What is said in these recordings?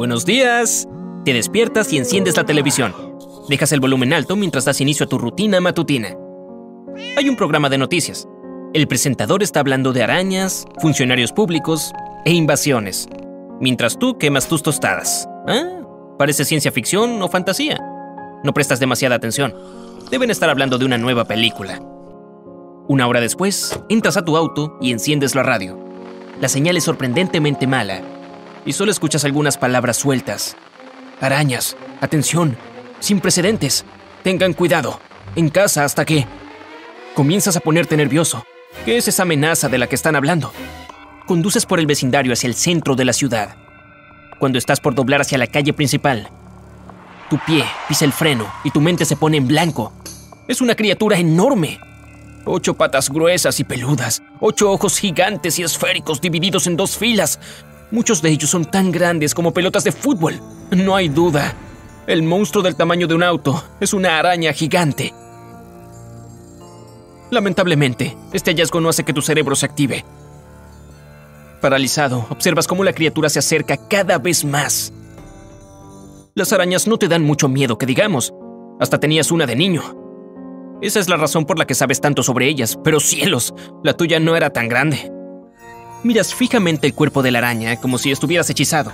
Buenos días. Te despiertas y enciendes la televisión. Dejas el volumen alto mientras das inicio a tu rutina matutina. Hay un programa de noticias. El presentador está hablando de arañas, funcionarios públicos e invasiones, mientras tú quemas tus tostadas. ¿Ah? Parece ciencia ficción o fantasía. No prestas demasiada atención. Deben estar hablando de una nueva película. Una hora después, entras a tu auto y enciendes la radio. La señal es sorprendentemente mala y solo escuchas algunas palabras sueltas. Arañas, atención, sin precedentes. Tengan cuidado, en casa hasta que... Comienzas a ponerte nervioso. ¿Qué es esa amenaza de la que están hablando? Conduces por el vecindario hacia el centro de la ciudad. Cuando estás por doblar hacia la calle principal, tu pie pisa el freno y tu mente se pone en blanco. Es una criatura enorme. Ocho patas gruesas y peludas, ocho ojos gigantes y esféricos divididos en dos filas, Muchos de ellos son tan grandes como pelotas de fútbol. No hay duda. El monstruo del tamaño de un auto es una araña gigante. Lamentablemente, este hallazgo no hace que tu cerebro se active. Paralizado, observas cómo la criatura se acerca cada vez más. Las arañas no te dan mucho miedo, que digamos. Hasta tenías una de niño. Esa es la razón por la que sabes tanto sobre ellas, pero cielos, la tuya no era tan grande. Miras fijamente el cuerpo de la araña como si estuvieras hechizado.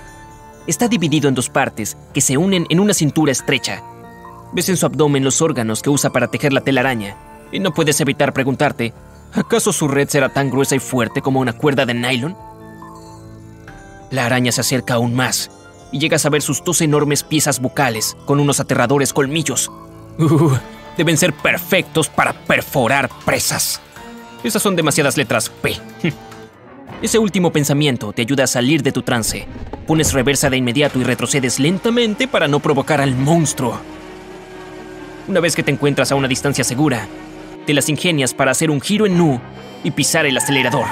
Está dividido en dos partes que se unen en una cintura estrecha. Ves en su abdomen los órganos que usa para tejer la telaraña y no puedes evitar preguntarte, ¿acaso su red será tan gruesa y fuerte como una cuerda de nylon? La araña se acerca aún más y llegas a ver sus dos enormes piezas bucales con unos aterradores colmillos. Uh, deben ser perfectos para perforar presas. Esas son demasiadas letras P. Ese último pensamiento te ayuda a salir de tu trance. Pones reversa de inmediato y retrocedes lentamente para no provocar al monstruo. Una vez que te encuentras a una distancia segura, te las ingenias para hacer un giro en nu y pisar el acelerador.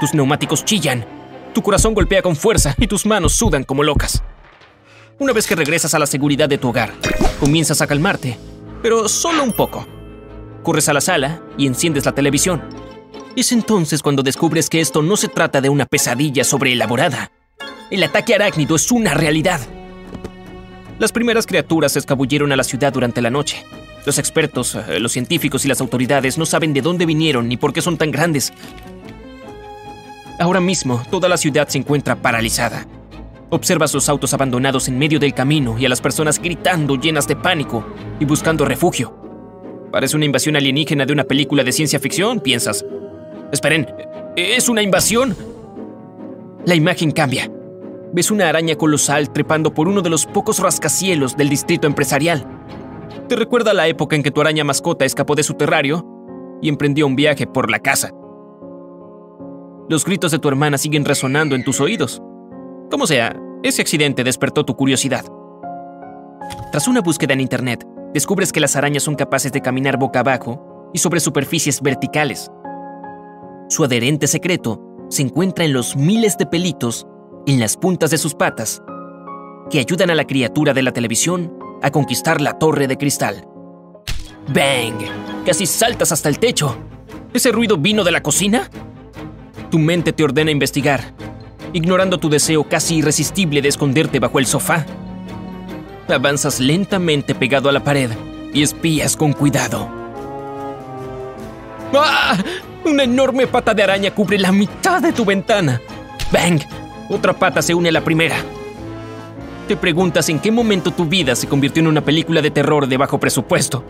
Tus neumáticos chillan, tu corazón golpea con fuerza y tus manos sudan como locas. Una vez que regresas a la seguridad de tu hogar, comienzas a calmarte, pero solo un poco. Corres a la sala y enciendes la televisión. Es entonces cuando descubres que esto no se trata de una pesadilla sobreelaborada. El ataque arácnido es una realidad. Las primeras criaturas se escabulleron a la ciudad durante la noche. Los expertos, eh, los científicos y las autoridades no saben de dónde vinieron ni por qué son tan grandes. Ahora mismo, toda la ciudad se encuentra paralizada. Observas los autos abandonados en medio del camino y a las personas gritando llenas de pánico y buscando refugio. Parece una invasión alienígena de una película de ciencia ficción, piensas. Esperen, ¿es una invasión? La imagen cambia. Ves una araña colosal trepando por uno de los pocos rascacielos del distrito empresarial. Te recuerda la época en que tu araña mascota escapó de su terrario y emprendió un viaje por la casa. Los gritos de tu hermana siguen resonando en tus oídos. Como sea, ese accidente despertó tu curiosidad. Tras una búsqueda en Internet, descubres que las arañas son capaces de caminar boca abajo y sobre superficies verticales. Su adherente secreto se encuentra en los miles de pelitos en las puntas de sus patas que ayudan a la criatura de la televisión a conquistar la torre de cristal. ¡Bang! Casi saltas hasta el techo. ¿Ese ruido vino de la cocina? Tu mente te ordena investigar, ignorando tu deseo casi irresistible de esconderte bajo el sofá. Avanzas lentamente pegado a la pared y espías con cuidado. ¡Ah! Una enorme pata de araña cubre la mitad de tu ventana. ¡Bang! Otra pata se une a la primera. Te preguntas en qué momento tu vida se convirtió en una película de terror de bajo presupuesto.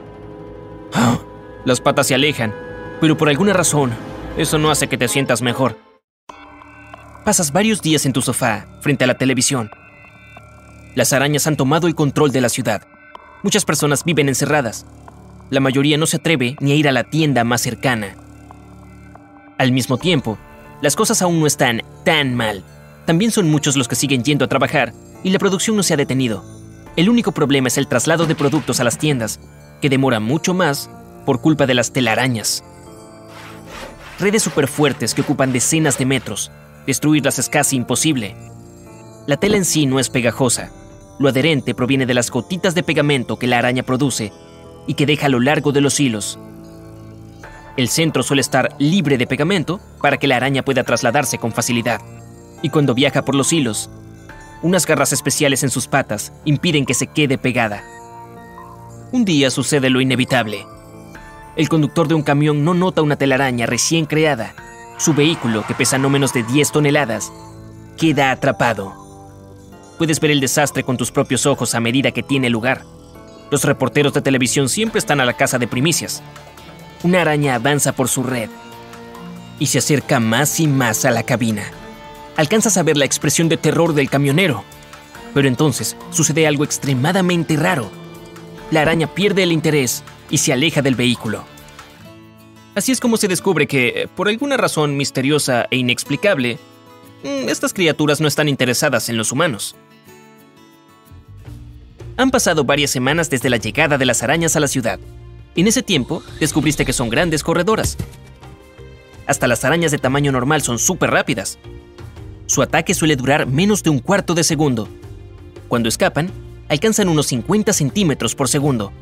Ah, las patas se alejan, pero por alguna razón, eso no hace que te sientas mejor. Pasas varios días en tu sofá, frente a la televisión. Las arañas han tomado el control de la ciudad. Muchas personas viven encerradas. La mayoría no se atreve ni a ir a la tienda más cercana. Al mismo tiempo, las cosas aún no están tan mal. También son muchos los que siguen yendo a trabajar y la producción no se ha detenido. El único problema es el traslado de productos a las tiendas, que demora mucho más por culpa de las telarañas. Redes superfuertes que ocupan decenas de metros. Destruirlas es casi imposible. La tela en sí no es pegajosa. Lo adherente proviene de las gotitas de pegamento que la araña produce y que deja a lo largo de los hilos, el centro suele estar libre de pegamento para que la araña pueda trasladarse con facilidad. Y cuando viaja por los hilos, Unas garras especiales en sus patas impiden que se quede pegada. Un día sucede lo inevitable. El conductor de un camión no nota una telaraña recién creada. Su vehículo, que pesa no menos de 10 toneladas, queda atrapado. Puedes ver el desastre con tus propios ojos a medida que tiene lugar. Los reporteros de televisión siempre están a la casa de primicias. Una araña avanza por su red y se acerca más y más a la cabina. Alcanzas a ver la expresión de terror del camionero. Pero entonces sucede algo extremadamente raro. La araña pierde el interés y se aleja del vehículo. Así es como se descubre que, por alguna razón misteriosa e inexplicable, mm, estas criaturas no están interesadas en los humanos. Han pasado varias semanas desde la llegada de las arañas a la ciudad. En ese tiempo, descubriste que son grandes corredoras. Hasta las arañas de tamaño normal son súper rápidas. Su ataque suele durar menos de un cuarto de segundo. Cuando escapan, alcanzan unos 50 centímetros por segundo.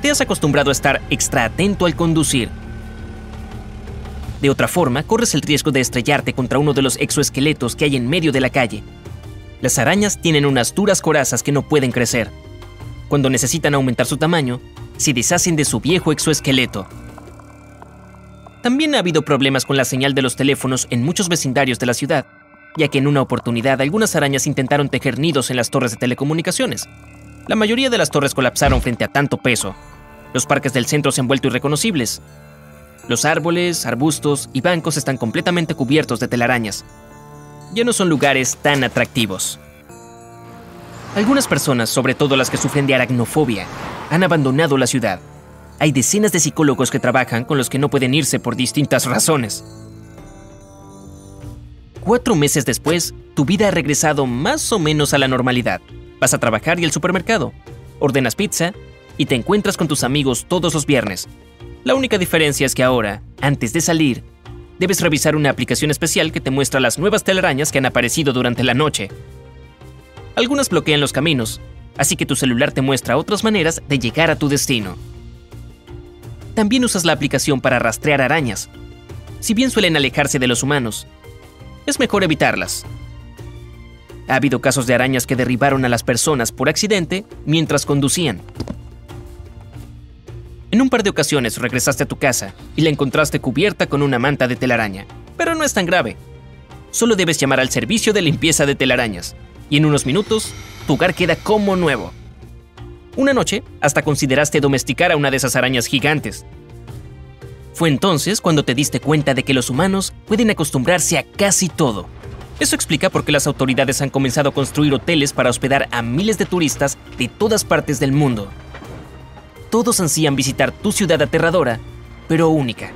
Te has acostumbrado a estar extra atento al conducir. De otra forma, corres el riesgo de estrellarte contra uno de los exoesqueletos que hay en medio de la calle. Las arañas tienen unas duras corazas que no pueden crecer. Cuando necesitan aumentar su tamaño, se deshacen de su viejo exoesqueleto. También ha habido problemas con la señal de los teléfonos en muchos vecindarios de la ciudad, ya que en una oportunidad algunas arañas intentaron tejer nidos en las torres de telecomunicaciones. La mayoría de las torres colapsaron frente a tanto peso. Los parques del centro se han vuelto irreconocibles. Los árboles, arbustos y bancos están completamente cubiertos de telarañas. Ya no son lugares tan atractivos. Algunas personas, sobre todo las que sufren de aracnofobia, han abandonado la ciudad. Hay decenas de psicólogos que trabajan con los que no pueden irse por distintas razones. Cuatro meses después, tu vida ha regresado más o menos a la normalidad. Vas a trabajar y al supermercado, ordenas pizza y te encuentras con tus amigos todos los viernes. La única diferencia es que ahora, antes de salir, debes revisar una aplicación especial que te muestra las nuevas telarañas que han aparecido durante la noche. Algunas bloquean los caminos, así que tu celular te muestra otras maneras de llegar a tu destino. También usas la aplicación para rastrear arañas. Si bien suelen alejarse de los humanos, es mejor evitarlas. Ha habido casos de arañas que derribaron a las personas por accidente mientras conducían. En un par de ocasiones regresaste a tu casa y la encontraste cubierta con una manta de telaraña, pero no es tan grave. Solo debes llamar al servicio de limpieza de telarañas y en unos minutos tu hogar queda como nuevo. Una noche hasta consideraste domesticar a una de esas arañas gigantes. Fue entonces cuando te diste cuenta de que los humanos pueden acostumbrarse a casi todo. Eso explica por qué las autoridades han comenzado a construir hoteles para hospedar a miles de turistas de todas partes del mundo todos ansían visitar tu ciudad aterradora, pero única.